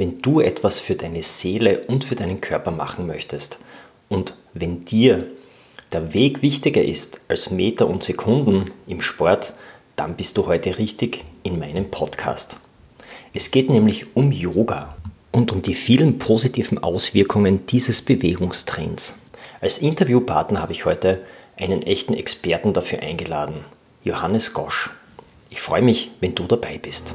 wenn du etwas für deine Seele und für deinen Körper machen möchtest und wenn dir der Weg wichtiger ist als Meter und Sekunden im Sport, dann bist du heute richtig in meinem Podcast. Es geht nämlich um Yoga und um die vielen positiven Auswirkungen dieses Bewegungstrends. Als Interviewpartner habe ich heute einen echten Experten dafür eingeladen, Johannes Gosch. Ich freue mich, wenn du dabei bist.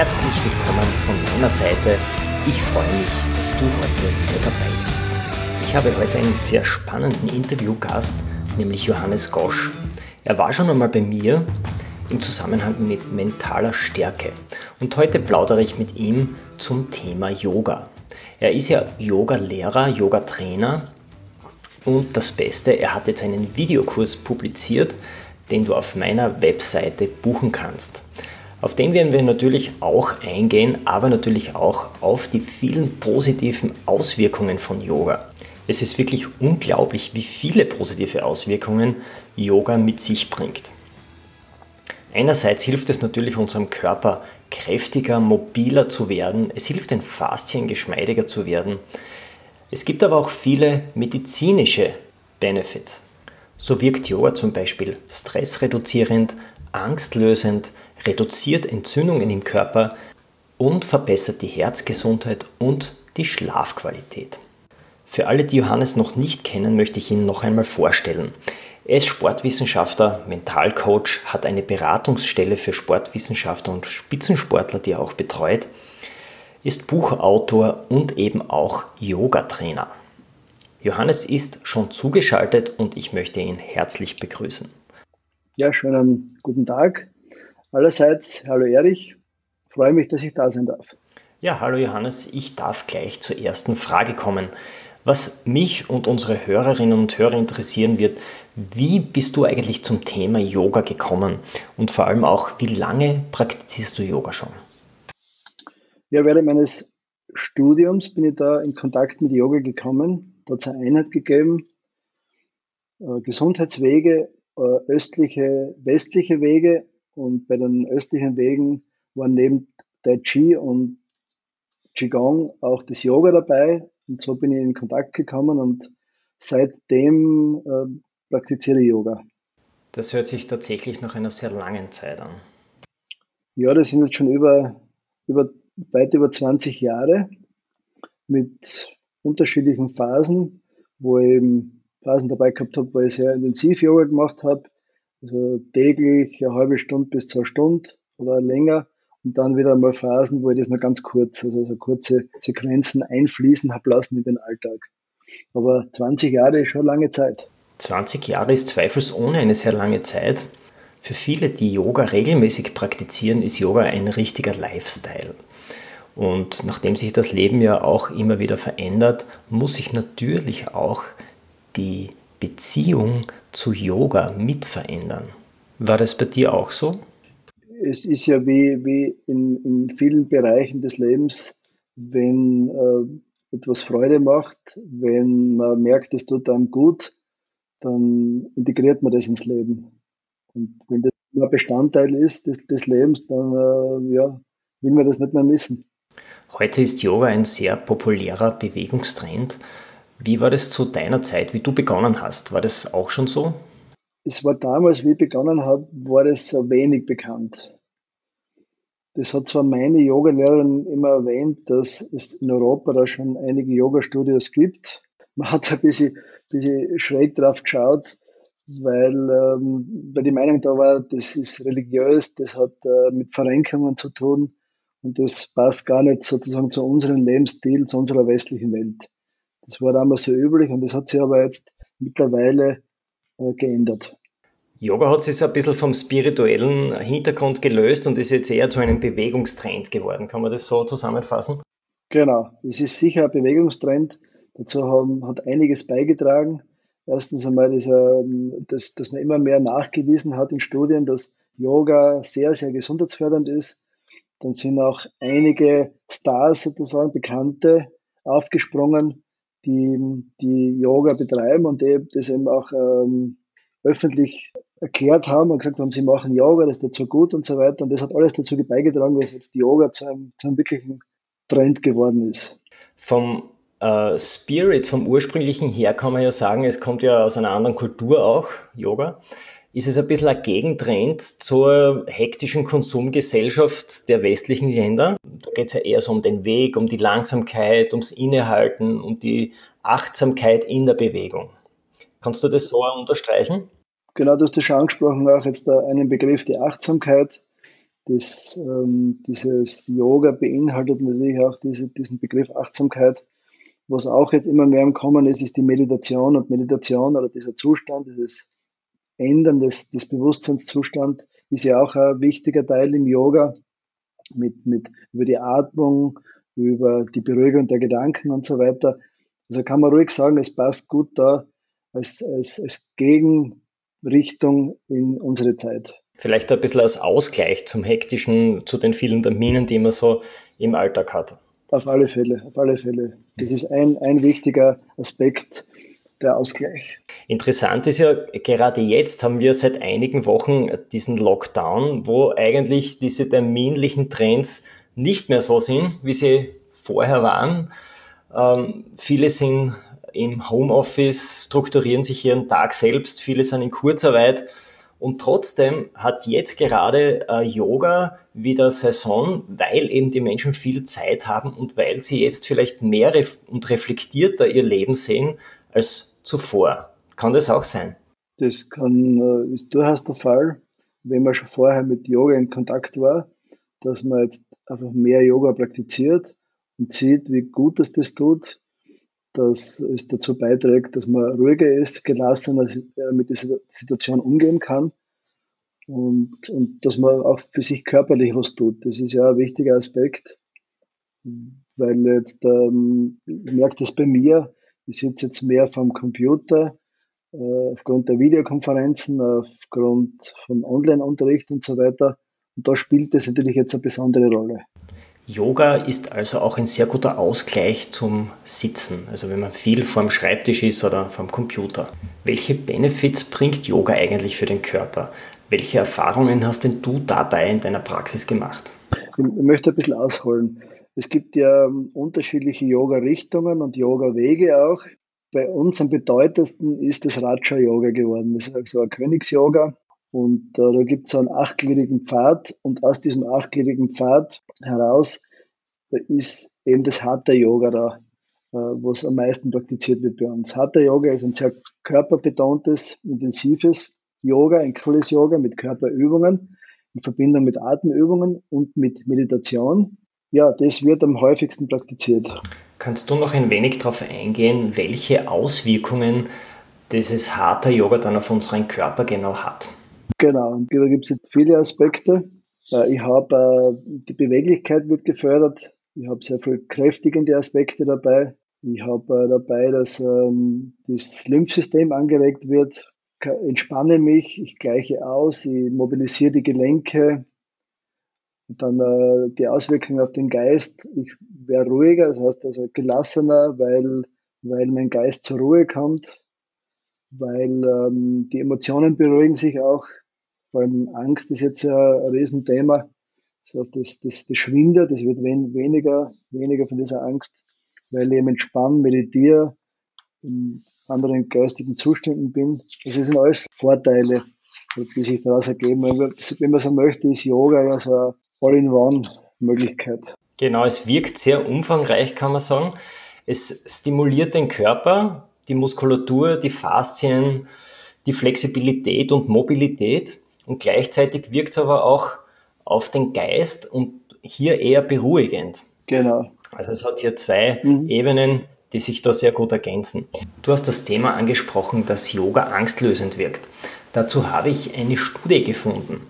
Herzlich willkommen von meiner Seite. Ich freue mich, dass du heute wieder dabei bist. Ich habe heute einen sehr spannenden Interviewgast, nämlich Johannes Gosch. Er war schon einmal bei mir im Zusammenhang mit mentaler Stärke und heute plaudere ich mit ihm zum Thema Yoga. Er ist ja Yoga-Lehrer, Yoga-Trainer und das Beste, er hat jetzt einen Videokurs publiziert, den du auf meiner Webseite buchen kannst. Auf den werden wir natürlich auch eingehen, aber natürlich auch auf die vielen positiven Auswirkungen von Yoga. Es ist wirklich unglaublich, wie viele positive Auswirkungen Yoga mit sich bringt. Einerseits hilft es natürlich unserem Körper kräftiger, mobiler zu werden. Es hilft den Faszien geschmeidiger zu werden. Es gibt aber auch viele medizinische Benefits. So wirkt Yoga zum Beispiel stressreduzierend, angstlösend, reduziert Entzündungen im Körper und verbessert die Herzgesundheit und die Schlafqualität. Für alle, die Johannes noch nicht kennen, möchte ich ihn noch einmal vorstellen. Er ist Sportwissenschaftler, Mentalcoach, hat eine Beratungsstelle für Sportwissenschaftler und Spitzensportler, die er auch betreut, ist Buchautor und eben auch Yoga-Trainer. Johannes ist schon zugeschaltet und ich möchte ihn herzlich begrüßen. Ja, schönen guten Tag allerseits. Hallo Erich, freue mich, dass ich da sein darf. Ja, hallo Johannes, ich darf gleich zur ersten Frage kommen. Was mich und unsere Hörerinnen und Hörer interessieren wird, wie bist du eigentlich zum Thema Yoga gekommen und vor allem auch, wie lange praktizierst du Yoga schon? Ja, während meines Studiums bin ich da in Kontakt mit Yoga gekommen. Da hat es eine Einheit gegeben, äh, Gesundheitswege, äh, östliche, westliche Wege und bei den östlichen Wegen waren neben Tai Chi und Qigong auch das Yoga dabei und so bin ich in Kontakt gekommen und seitdem äh, praktiziere ich Yoga. Das hört sich tatsächlich nach einer sehr langen Zeit an. Ja, das sind jetzt schon über, über weit über 20 Jahre mit unterschiedlichen Phasen, wo ich eben Phasen dabei gehabt habe, wo ich sehr intensiv Yoga gemacht habe, also täglich eine halbe Stunde bis zwei Stunden oder länger und dann wieder mal Phasen, wo ich das nur ganz kurz, also so kurze Sequenzen einfließen habe lassen in den Alltag. Aber 20 Jahre ist schon lange Zeit. 20 Jahre ist zweifelsohne eine sehr lange Zeit. Für viele, die Yoga regelmäßig praktizieren, ist Yoga ein richtiger Lifestyle. Und nachdem sich das Leben ja auch immer wieder verändert, muss sich natürlich auch die Beziehung zu Yoga mit verändern. War das bei dir auch so? es ist ja wie, wie in, in vielen Bereichen des Lebens, wenn äh, etwas Freude macht, wenn man merkt, es tut einem gut, dann integriert man das ins Leben. Und wenn das ein Bestandteil ist des, des Lebens, dann äh, ja, will man das nicht mehr missen. Heute ist Yoga ein sehr populärer Bewegungstrend. Wie war das zu deiner Zeit, wie du begonnen hast? War das auch schon so? es war damals, wie ich begonnen habe, war das wenig bekannt. Das hat zwar meine Yogalehrerin immer erwähnt, dass es in Europa da schon einige Yoga-Studios gibt. Man hat ein bisschen, bisschen schräg drauf geschaut, weil, ähm, weil die Meinung da war, das ist religiös, das hat äh, mit Verrenkungen zu tun und das passt gar nicht sozusagen zu unserem Lebensstil, zu unserer westlichen Welt. Das war damals so üblich und das hat sich aber jetzt mittlerweile äh, geändert. Yoga hat sich ein bisschen vom spirituellen Hintergrund gelöst und ist jetzt eher zu einem Bewegungstrend geworden. Kann man das so zusammenfassen? Genau, es ist sicher ein Bewegungstrend. Dazu haben, hat einiges beigetragen. Erstens einmal, ist, ähm, dass, dass man immer mehr nachgewiesen hat in Studien, dass Yoga sehr, sehr gesundheitsfördernd ist. Dann sind auch einige Stars sozusagen, Bekannte, aufgesprungen, die, die Yoga betreiben und die das eben auch ähm, öffentlich erklärt haben und gesagt haben, sie machen Yoga, das ist dazu gut und so weiter. Und das hat alles dazu beigetragen, dass jetzt Yoga zu einem, zu einem wirklichen Trend geworden ist. Vom äh, Spirit, vom ursprünglichen her kann man ja sagen, es kommt ja aus einer anderen Kultur auch, Yoga. Ist es ein bisschen ein Gegentrend zur hektischen Konsumgesellschaft der westlichen Länder? Da geht es ja eher so um den Weg, um die Langsamkeit, ums Innehalten, um die Achtsamkeit in der Bewegung. Kannst du das so unterstreichen? Genau, du hast das schon angesprochen, auch jetzt einen Begriff, die Achtsamkeit. Das, ähm, dieses Yoga beinhaltet natürlich auch diese, diesen Begriff Achtsamkeit. Was auch jetzt immer mehr im Kommen ist, ist die Meditation und Meditation oder dieser Zustand, dieses Ändern des, des Bewusstseinszustands ist ja auch ein wichtiger Teil im Yoga mit, mit über die Atmung, über die Beruhigung der Gedanken und so weiter. Also kann man ruhig sagen, es passt gut da als, als, als Gegen, Richtung in unsere Zeit. Vielleicht ein bisschen als Ausgleich zum hektischen, zu den vielen Terminen, die man so im Alltag hat. Auf alle Fälle, auf alle Fälle. Das ist ein, ein wichtiger Aspekt, der Ausgleich. Interessant ist ja, gerade jetzt haben wir seit einigen Wochen diesen Lockdown, wo eigentlich diese terminlichen Trends nicht mehr so sind, wie sie vorher waren. Ähm, viele sind im Homeoffice, strukturieren sich ihren Tag selbst, viele sind in Kurzarbeit. Und trotzdem hat jetzt gerade äh, Yoga wieder Saison, weil eben die Menschen viel Zeit haben und weil sie jetzt vielleicht mehr ref und reflektierter ihr Leben sehen als zuvor. Kann das auch sein? Das kann, äh, ist durchaus der Fall, wenn man schon vorher mit Yoga in Kontakt war, dass man jetzt einfach mehr Yoga praktiziert und sieht, wie gut es das tut, dass es dazu beiträgt, dass man ruhiger ist, gelassener äh, mit dieser Situation umgehen kann und, und dass man auch für sich körperlich was tut. Das ist ja ein wichtiger Aspekt, weil jetzt, ähm, ich merke das bei mir, ich sitze jetzt mehr vom Computer, äh, aufgrund der Videokonferenzen, aufgrund von Online-Unterricht und so weiter. Und da spielt das natürlich jetzt eine besondere Rolle. Yoga ist also auch ein sehr guter Ausgleich zum Sitzen, also wenn man viel vorm Schreibtisch ist oder vorm Computer. Welche Benefits bringt Yoga eigentlich für den Körper? Welche Erfahrungen hast denn du dabei in deiner Praxis gemacht? Ich möchte ein bisschen ausholen. Es gibt ja ähm, unterschiedliche Yoga-Richtungen und Yoga-Wege auch. Bei uns am bedeutendsten ist das Raja-Yoga geworden. Das ist so ein Königs-Yoga. Und äh, da gibt es einen achtgliedrigen Pfad und aus diesem achtgliedrigen Pfad heraus ist eben das Hatha Yoga da, äh, was am meisten praktiziert wird bei uns. Hatha Yoga ist ein sehr körperbetontes, intensives Yoga, ein cooles Yoga mit Körperübungen in Verbindung mit Atemübungen und mit Meditation. Ja, das wird am häufigsten praktiziert. Kannst du noch ein wenig darauf eingehen, welche Auswirkungen dieses Hatha Yoga dann auf unseren Körper genau hat? Genau, und da gibt es viele Aspekte. Äh, ich habe, äh, die Beweglichkeit wird gefördert. Ich habe sehr viel kräftigende Aspekte dabei. Ich habe äh, dabei, dass ähm, das Lymphsystem angeregt wird. Entspanne mich, ich gleiche aus, ich mobilisiere die Gelenke. Und dann die Auswirkungen auf den Geist. Ich wäre ruhiger, das heißt also gelassener, weil, weil mein Geist zur Ruhe kommt, weil ähm, die Emotionen beruhigen sich auch. Vor allem Angst ist jetzt ein Riesenthema. Das heißt, das, das, das schwindet, das wird wen, weniger, weniger von dieser Angst, weil ich eben entspannt, meditiere, in anderen geistigen Zuständen bin. Das sind alles Vorteile, die sich daraus ergeben. Wenn man so möchte, ist Yoga ja so All-in-One-Möglichkeit. Genau, es wirkt sehr umfangreich, kann man sagen. Es stimuliert den Körper, die Muskulatur, die Faszien, die Flexibilität und Mobilität. Und gleichzeitig wirkt es aber auch auf den Geist und hier eher beruhigend. Genau. Also es hat hier zwei mhm. Ebenen, die sich da sehr gut ergänzen. Du hast das Thema angesprochen, dass Yoga angstlösend wirkt. Dazu habe ich eine Studie gefunden,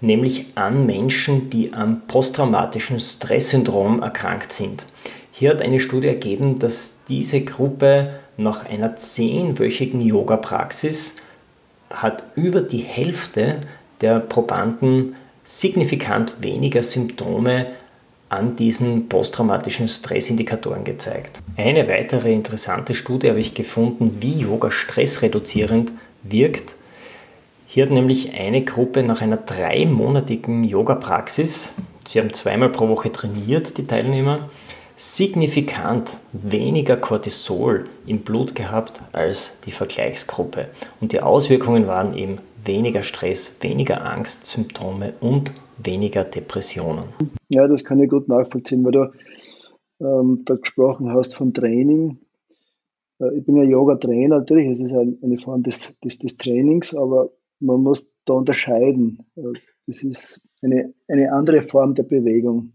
nämlich an Menschen, die am posttraumatischen Stresssyndrom erkrankt sind. Hier hat eine Studie ergeben, dass diese Gruppe nach einer zehnwöchigen Yoga-Praxis hat über die Hälfte der Probanden signifikant weniger Symptome an diesen posttraumatischen Stressindikatoren gezeigt. Eine weitere interessante Studie habe ich gefunden, wie Yoga stressreduzierend wirkt. Hier hat nämlich eine Gruppe nach einer dreimonatigen Yoga-Praxis, sie haben zweimal pro Woche trainiert, die Teilnehmer, signifikant weniger Cortisol im Blut gehabt als die Vergleichsgruppe. Und die Auswirkungen waren eben weniger Stress, weniger Angstsymptome und weniger Depressionen. Ja, das kann ich gut nachvollziehen, weil du ähm, da gesprochen hast von Training. Äh, ich bin ja Yoga-Trainer, natürlich, es ist eine Form des, des, des Trainings, aber man muss da unterscheiden. Das ist eine, eine andere Form der Bewegung.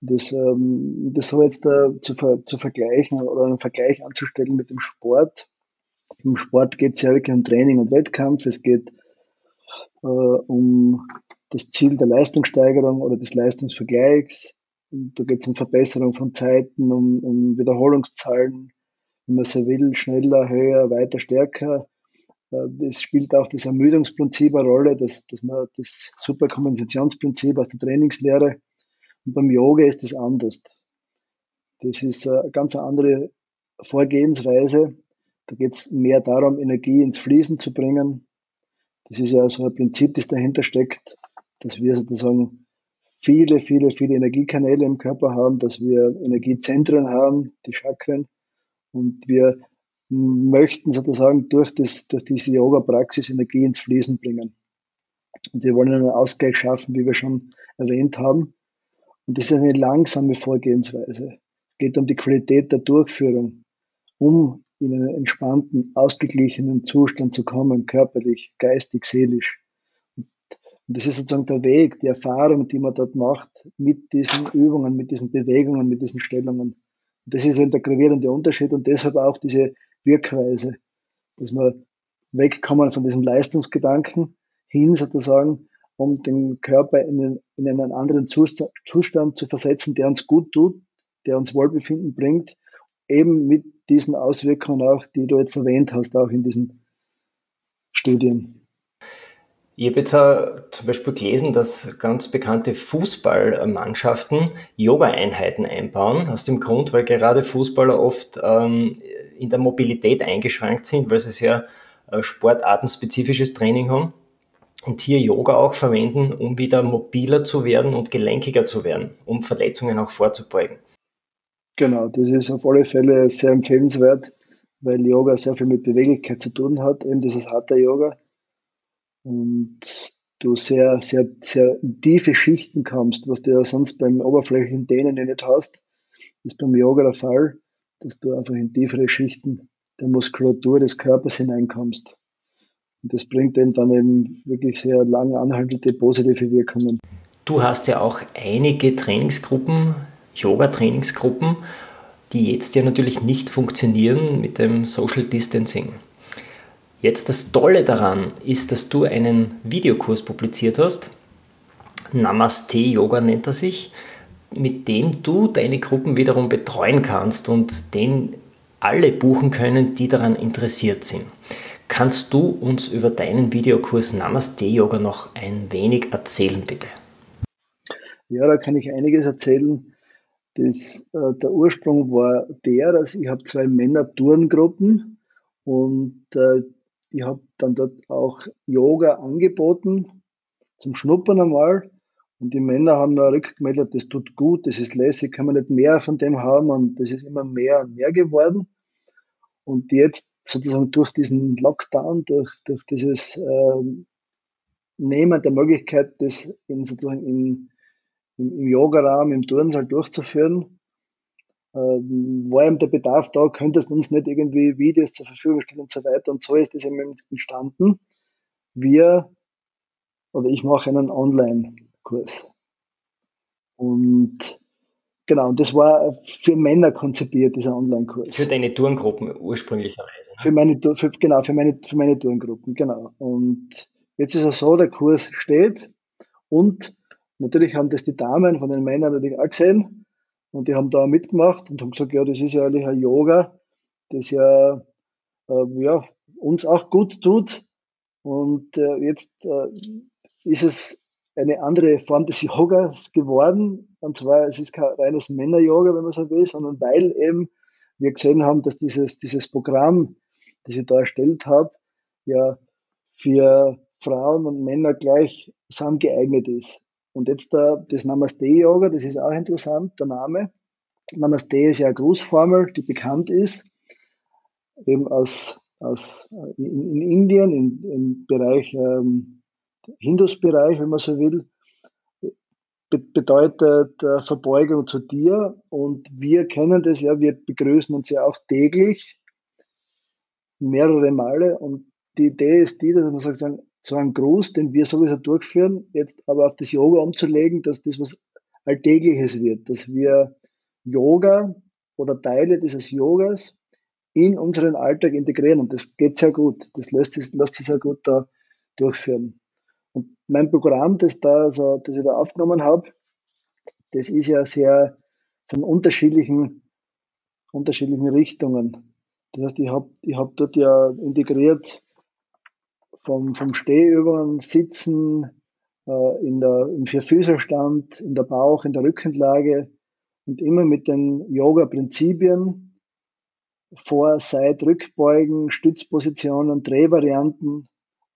Das, ähm, das so jetzt äh, zu, zu vergleichen oder einen Vergleich anzustellen mit dem Sport. Im Sport geht es ja wirklich um Training und Wettkampf. Es geht äh, um das Ziel der Leistungssteigerung oder des Leistungsvergleichs. Und da geht es um Verbesserung von Zeiten, um, um Wiederholungszahlen, wenn man so will, schneller, höher, weiter, stärker. Äh, es spielt auch das Ermüdungsprinzip eine Rolle, dass, dass man das Superkompensationsprinzip aus der Trainingslehre. Und beim Yoga ist das anders. Das ist eine ganz andere Vorgehensweise. Da geht es mehr darum, Energie ins Fließen zu bringen. Das ist ja so ein Prinzip, das dahinter steckt, dass wir sozusagen viele, viele, viele Energiekanäle im Körper haben, dass wir Energiezentren haben, die Chakren. Und wir möchten sozusagen durch, das, durch diese Yoga-Praxis Energie ins Fließen bringen. Und wir wollen einen Ausgleich schaffen, wie wir schon erwähnt haben. Und das ist eine langsame Vorgehensweise. Es geht um die Qualität der Durchführung, um in einen entspannten, ausgeglichenen Zustand zu kommen, körperlich, geistig, seelisch. Und das ist sozusagen der Weg, die Erfahrung, die man dort macht mit diesen Übungen, mit diesen Bewegungen, mit diesen Stellungen. Und das ist eben der gravierende Unterschied und deshalb auch diese Wirkweise, dass wir wegkommen von diesem Leistungsgedanken hin sozusagen, um den Körper in einen, in einen anderen Zustand, Zustand zu versetzen, der uns gut tut, der uns Wohlbefinden bringt, eben mit diesen Auswirkungen auch, die du jetzt erwähnt hast, auch in diesen Studien. Ich habe jetzt auch zum Beispiel gelesen, dass ganz bekannte Fußballmannschaften Yoga-Einheiten einbauen, aus dem Grund, weil gerade Fußballer oft ähm, in der Mobilität eingeschränkt sind, weil sie sehr äh, sportartenspezifisches Training haben und hier Yoga auch verwenden, um wieder mobiler zu werden und gelenkiger zu werden, um Verletzungen auch vorzubeugen. Genau, das ist auf alle Fälle sehr empfehlenswert, weil Yoga sehr viel mit Beweglichkeit zu tun hat, eben dieses Hatha Yoga und du sehr, sehr, sehr tiefe Schichten kommst, was du ja sonst beim oberflächlichen Dehnen nicht hast, ist beim Yoga der Fall, dass du einfach in tiefere Schichten der Muskulatur des Körpers hineinkommst. Und das bringt eben dann eben wirklich sehr lang anhaltende positive Wirkungen. Du hast ja auch einige Trainingsgruppen, Yoga-Trainingsgruppen, die jetzt ja natürlich nicht funktionieren mit dem Social Distancing. Jetzt das Tolle daran ist, dass du einen Videokurs publiziert hast. Namaste Yoga nennt er sich, mit dem du deine Gruppen wiederum betreuen kannst und den alle buchen können, die daran interessiert sind. Kannst du uns über deinen Videokurs Namaste Yoga noch ein wenig erzählen, bitte? Ja, da kann ich einiges erzählen. Das, äh, der Ursprung war der, dass ich habe zwei Männer-Turngruppen und äh, ich habe dann dort auch Yoga angeboten, zum Schnuppern einmal. Und die Männer haben mir rückgemeldet, das tut gut, das ist lässig, kann man nicht mehr von dem haben. Und das ist immer mehr und mehr geworden. Und jetzt sozusagen durch diesen Lockdown, durch, durch dieses äh, Nehmen der Möglichkeit, das in, sozusagen in, im, im Yoga-Raum, im Turnsaal durchzuführen, ähm, war eben der Bedarf da, könntest du uns nicht irgendwie Videos zur Verfügung stellen und so weiter. Und so ist es eben entstanden. Wir, oder ich mache einen Online-Kurs. Und genau, und das war für Männer konzipiert, dieser Online-Kurs. Für deine Tourengruppen ursprünglicherweise. Ne? Für meine, für, genau, für meine, für meine Tourengruppen, genau. Und jetzt ist es so, der Kurs steht und natürlich haben das die Damen von den Männern natürlich auch gesehen und die haben da mitgemacht und haben gesagt, ja, das ist ja eigentlich ein Yoga, das ja, äh, ja uns auch gut tut. Und äh, jetzt äh, ist es eine andere Form des Yogas geworden. Und zwar, es ist kein reines Männer-Yoga, wenn man so will, sondern weil eben wir gesehen haben, dass dieses, dieses Programm, das ich da erstellt habe, ja für Frauen und Männer gleich geeignet ist. Und jetzt da, das Namaste-Yoga, das ist auch interessant, der Name. Namaste ist ja eine Grußformel, die bekannt ist, eben aus, aus in, in Indien, in, im Bereich ähm, Hindus-Bereich, wenn man so will, bedeutet äh, Verbeugung zu dir. Und wir kennen das ja, wir begrüßen uns ja auch täglich, mehrere Male. Und die Idee ist die, dass man sagt, so einen Gruß, den wir sowieso durchführen, jetzt aber auf das Yoga umzulegen, dass das was Alltägliches wird, dass wir Yoga oder Teile dieses Yogas in unseren Alltag integrieren. Und das geht sehr gut. Das lässt sich, lässt sich sehr gut da durchführen. Und mein Programm, das, da, also, das ich da aufgenommen habe, das ist ja sehr von unterschiedlichen, unterschiedlichen Richtungen. Das heißt, ich habe ich hab dort ja integriert vom, vom Stehübungen, Sitzen, äh, in der, im Vierfüßerstand, in der Bauch-, in der Rückenlage und immer mit den Yoga-Prinzipien, Vor-, Seit-, Rückbeugen, Stützpositionen, Drehvarianten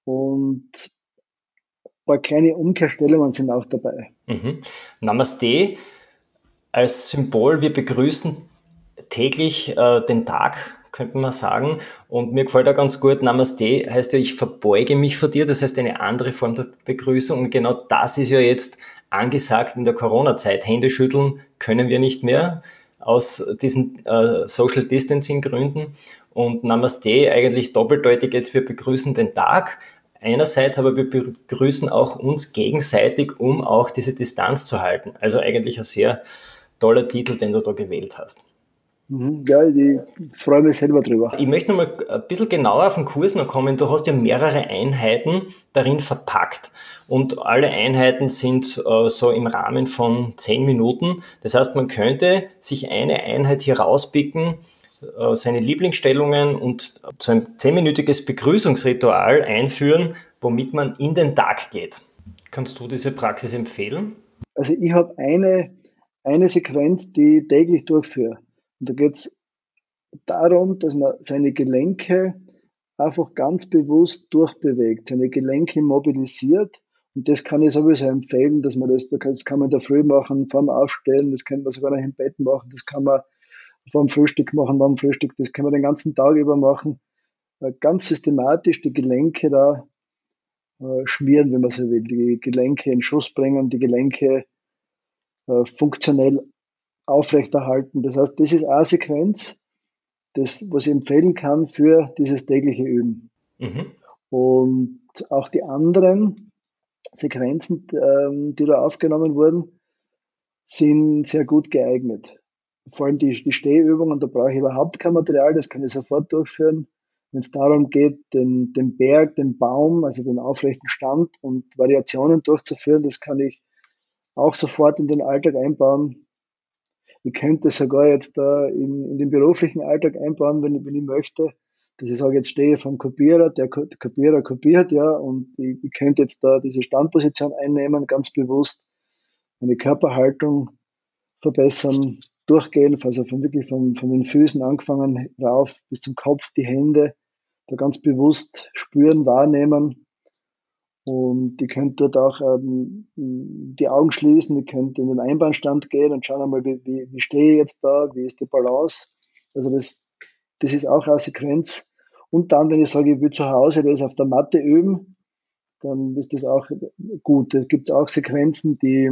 und paar kleine Umkehrstellungen sind auch dabei. Mhm. Namaste als Symbol, wir begrüßen täglich äh, den Tag, könnte man sagen. Und mir gefällt auch ganz gut, Namaste heißt ja, ich verbeuge mich vor dir, das heißt eine andere Form der Begrüßung. Und genau das ist ja jetzt angesagt in der Corona-Zeit. Hände schütteln können wir nicht mehr aus diesen äh, Social Distancing Gründen. Und Namaste eigentlich doppeldeutig jetzt, wir begrüßen den Tag einerseits, aber wir begrüßen auch uns gegenseitig, um auch diese Distanz zu halten. Also eigentlich ein sehr toller Titel, den du da gewählt hast. Mhm, ja, ich freue mich selber drüber. Ich möchte noch mal ein bisschen genauer auf den Kurs noch kommen. Du hast ja mehrere Einheiten darin verpackt. Und alle Einheiten sind äh, so im Rahmen von zehn Minuten. Das heißt, man könnte sich eine Einheit hier rauspicken, äh, seine Lieblingsstellungen und so ein zehnminütiges Begrüßungsritual einführen, womit man in den Tag geht. Kannst du diese Praxis empfehlen? Also ich habe eine, eine Sequenz, die ich täglich durchführe. Und da geht es darum, dass man seine Gelenke einfach ganz bewusst durchbewegt, seine Gelenke mobilisiert. Und das kann ich sowieso empfehlen, dass man das, das kann man in der Früh machen, vorm Aufstehen, das kann man sogar noch im Bett machen, das kann man vor dem Frühstück machen, nach dem Frühstück, das können wir den ganzen Tag über machen. Äh, ganz systematisch die Gelenke da äh, schmieren, wenn man so will, die Gelenke in Schuss bringen, die Gelenke äh, funktionell aufrechterhalten. Das heißt, das ist eine Sequenz, das, was ich empfehlen kann für dieses tägliche Üben. Mhm. Und auch die anderen Sequenzen, ähm, die da aufgenommen wurden, sind sehr gut geeignet vor allem die, die Stehübungen, da brauche ich überhaupt kein Material, das kann ich sofort durchführen. Wenn es darum geht, den, den Berg, den Baum, also den aufrechten Stand und Variationen durchzuführen, das kann ich auch sofort in den Alltag einbauen. Ich könnte sogar jetzt da in, in den beruflichen Alltag einbauen, wenn ich, wenn ich möchte. Dass ich sage, jetzt stehe ich vom Kopierer, der Kopierer kopiert, ja, und ich, ich könnte jetzt da diese Standposition einnehmen, ganz bewusst, meine Körperhaltung verbessern, durchgehen, also von wirklich von, von den Füßen angefangen rauf bis zum Kopf, die Hände, da ganz bewusst spüren, wahrnehmen. Und ihr könnt dort auch ähm, die Augen schließen, ihr könnt in den Einbahnstand gehen und schauen einmal, wie, wie, wie stehe ich jetzt da, wie ist die Balance. Also das, das ist auch eine Sequenz. Und dann, wenn ich sage, ich will zu Hause das auf der Matte üben, dann ist das auch gut. Es gibt auch Sequenzen, die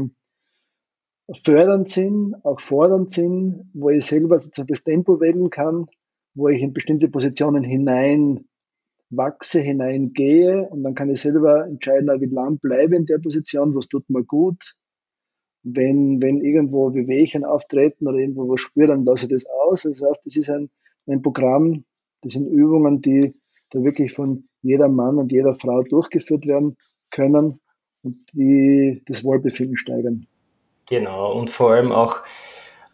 fördernd sind, auch fordernd sind, wo ich selber sozusagen das Tempo wählen kann, wo ich in bestimmte Positionen hinein wachse, hineingehe und dann kann ich selber entscheiden, wie lang bleibe in der Position, was tut mir gut wenn, wenn irgendwo Wehwehchen auftreten oder irgendwo was spüre, dann lasse ich das aus. Das heißt, das ist ein, ein Programm, das sind Übungen, die da wirklich von jeder Mann und jeder Frau durchgeführt werden können und die das Wohlbefinden steigern. Genau, und vor allem auch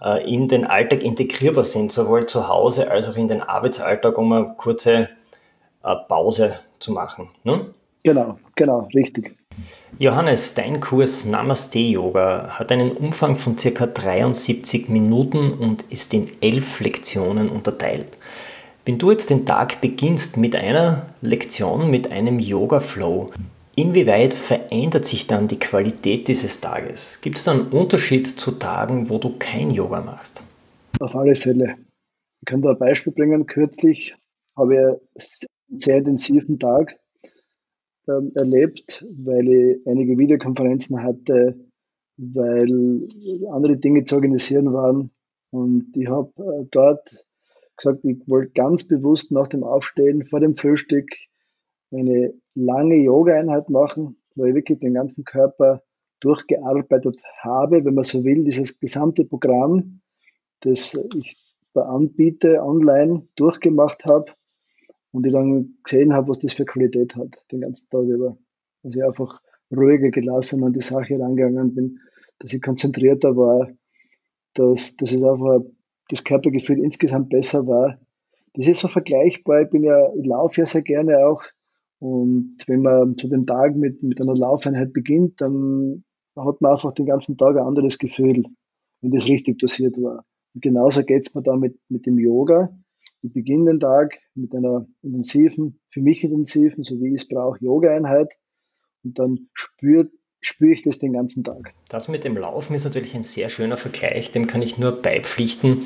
äh, in den Alltag integrierbar sind, sowohl zu Hause als auch in den Arbeitsalltag, um eine kurze äh, Pause zu machen. Ne? Genau, genau, richtig. Johannes, dein Kurs Namaste Yoga hat einen Umfang von ca. 73 Minuten und ist in elf Lektionen unterteilt. Wenn du jetzt den Tag beginnst mit einer Lektion, mit einem Yoga Flow, inwieweit verändert sich dann die Qualität dieses Tages? Gibt es da einen Unterschied zu Tagen, wo du kein Yoga machst? Auf alle Fälle. Ich kann da ein Beispiel bringen. Kürzlich habe ich einen sehr intensiven Tag ähm, erlebt, weil ich einige Videokonferenzen hatte, weil andere Dinge zu organisieren waren. Und ich habe äh, dort gesagt, ich wollte ganz bewusst nach dem Aufstehen vor dem Frühstück eine lange Yoga-Einheit machen, wo ich wirklich den ganzen Körper durchgearbeitet habe, wenn man so will, dieses gesamte Programm, das ich da anbiete, online durchgemacht habe und ich dann gesehen habe, was das für Qualität hat, den ganzen Tag über. Dass ich einfach ruhiger, gelassen an die Sache rangegangen bin, dass ich konzentrierter war, dass, dass es einfach das Körpergefühl insgesamt besser war. Das ist so vergleichbar. Ich bin ja, ich laufe ja sehr gerne auch. Und wenn man zu den Tagen mit, mit einer Laufeinheit beginnt, dann hat man einfach den ganzen Tag ein anderes Gefühl, wenn das richtig dosiert war. Und genauso geht es mir da mit, mit dem Yoga. Ich beginne den Tag mit einer intensiven, für mich intensiven, so wie ich es brauche, Yoga-Einheit. Und dann spürt, spüre ich das den ganzen Tag. Das mit dem Laufen ist natürlich ein sehr schöner Vergleich, dem kann ich nur beipflichten.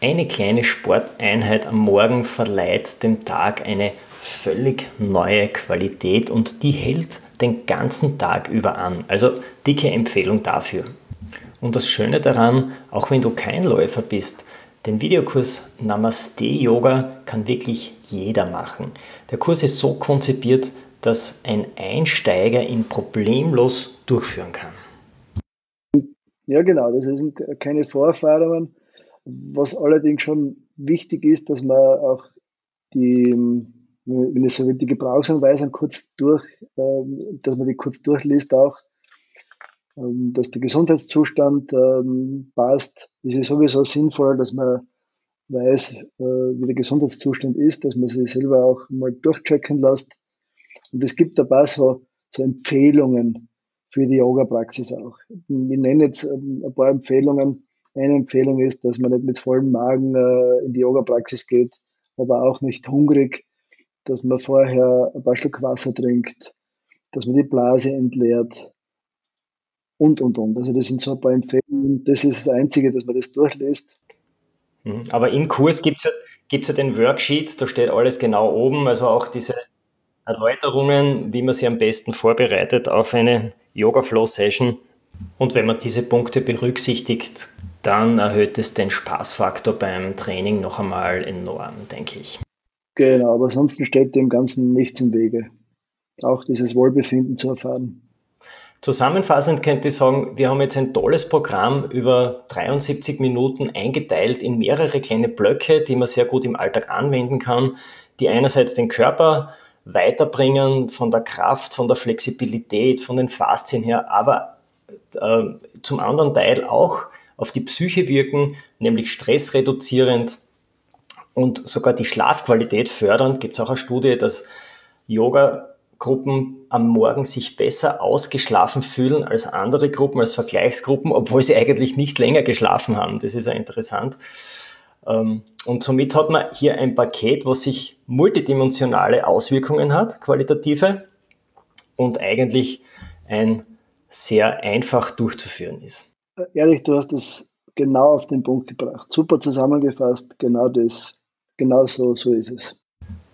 Eine kleine Sporteinheit am Morgen verleiht dem Tag eine völlig neue Qualität und die hält den ganzen Tag über an. Also dicke Empfehlung dafür. Und das Schöne daran, auch wenn du kein Läufer bist, den Videokurs Namaste Yoga kann wirklich jeder machen. Der Kurs ist so konzipiert, dass ein Einsteiger ihn problemlos durchführen kann. Ja, genau, das sind keine Vorerfahrungen. Was allerdings schon wichtig ist, dass man auch die, wenn es so wird, die Gebrauchsanweisung kurz durch, ähm, dass man die kurz durchliest auch, ähm, dass der Gesundheitszustand ähm, passt, ist es sowieso sinnvoll, dass man weiß, äh, wie der Gesundheitszustand ist, dass man sich selber auch mal durchchecken lässt. Und es gibt paar so, so Empfehlungen für die Yoga-Praxis auch. Ich nenne jetzt ein paar Empfehlungen. Eine Empfehlung ist, dass man nicht mit vollem Magen äh, in die Yoga-Praxis geht, aber auch nicht hungrig, dass man vorher ein paar Schluck Wasser trinkt, dass man die Blase entleert, und, und, und. Also das sind so ein paar Empfehlungen. Das ist das Einzige, dass man das durchliest. Mhm. Aber im Kurs gibt es ja, gibt's ja den Worksheet, da steht alles genau oben, also auch diese Erläuterungen, wie man sie am besten vorbereitet auf eine Yoga-Flow-Session. Und wenn man diese Punkte berücksichtigt, dann erhöht es den Spaßfaktor beim Training noch einmal enorm, denke ich. Genau, aber ansonsten steht dem Ganzen nichts im Wege. Auch dieses Wohlbefinden zu erfahren. Zusammenfassend könnte ich sagen, wir haben jetzt ein tolles Programm über 73 Minuten eingeteilt in mehrere kleine Blöcke, die man sehr gut im Alltag anwenden kann, die einerseits den Körper weiterbringen von der Kraft, von der Flexibilität, von den Faszien her, aber äh, zum anderen Teil auch auf die Psyche wirken, nämlich stressreduzierend und sogar die Schlafqualität fördernd. Gibt es auch eine Studie, dass Yoga Gruppen am Morgen sich besser ausgeschlafen fühlen als andere Gruppen, als Vergleichsgruppen, obwohl sie eigentlich nicht länger geschlafen haben. Das ist ja interessant. Ähm, und somit hat man hier ein Paket, was sich multidimensionale Auswirkungen hat, qualitative, und eigentlich ein sehr einfach durchzuführen ist. Ehrlich, du hast es genau auf den Punkt gebracht. Super zusammengefasst, genau das, genau so, so ist es.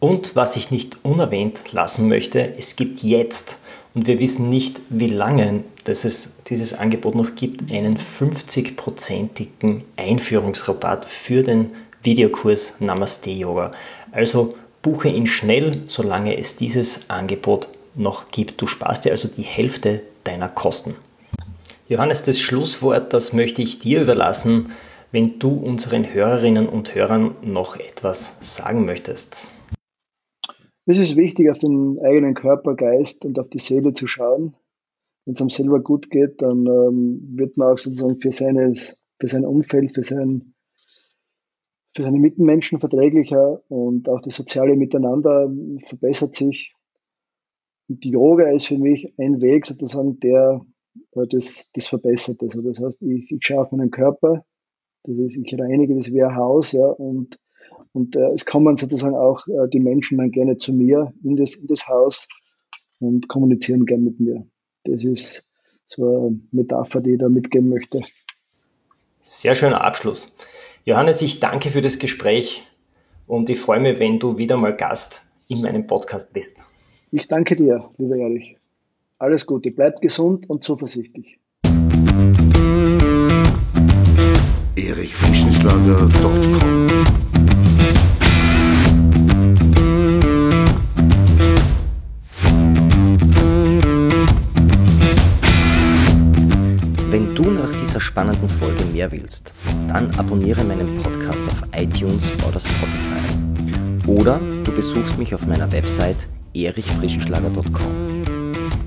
Und was ich nicht unerwähnt lassen möchte, es gibt jetzt, und wir wissen nicht, wie lange dass es dieses Angebot noch gibt, einen 50-prozentigen Einführungsrabatt für den Videokurs Namaste Yoga. Also buche ihn schnell, solange es dieses Angebot noch gibt. Du sparst dir also die Hälfte deiner Kosten. Johannes, das Schlusswort, das möchte ich dir überlassen, wenn du unseren Hörerinnen und Hörern noch etwas sagen möchtest. Es ist wichtig, auf den eigenen Körper, Geist und auf die Seele zu schauen. Wenn es einem selber gut geht, dann ähm, wird man auch sozusagen für, seines, für sein Umfeld, für, sein, für seine Mitmenschen verträglicher und auch das soziale Miteinander verbessert sich. Und die Yoga ist für mich ein Weg sozusagen, der das, das verbessert. Also das heißt, ich, ich schaue auf meinen Körper, das ist, ich reinige das wie ein Haus, ja, und und äh, es kommen sozusagen auch äh, die Menschen dann gerne zu mir in das, in das Haus und kommunizieren gerne mit mir. Das ist so eine Metapher, die ich da mitgeben möchte. Sehr schöner Abschluss. Johannes, ich danke für das Gespräch und ich freue mich, wenn du wieder mal Gast in meinem Podcast bist. Ich danke dir, lieber Erich. Alles Gute, bleib gesund und zuversichtlich. erichfrischenschlager.com spannenden Folge mehr willst, dann abonniere meinen Podcast auf iTunes oder Spotify. Oder du besuchst mich auf meiner Website erichfrischenschlager.com.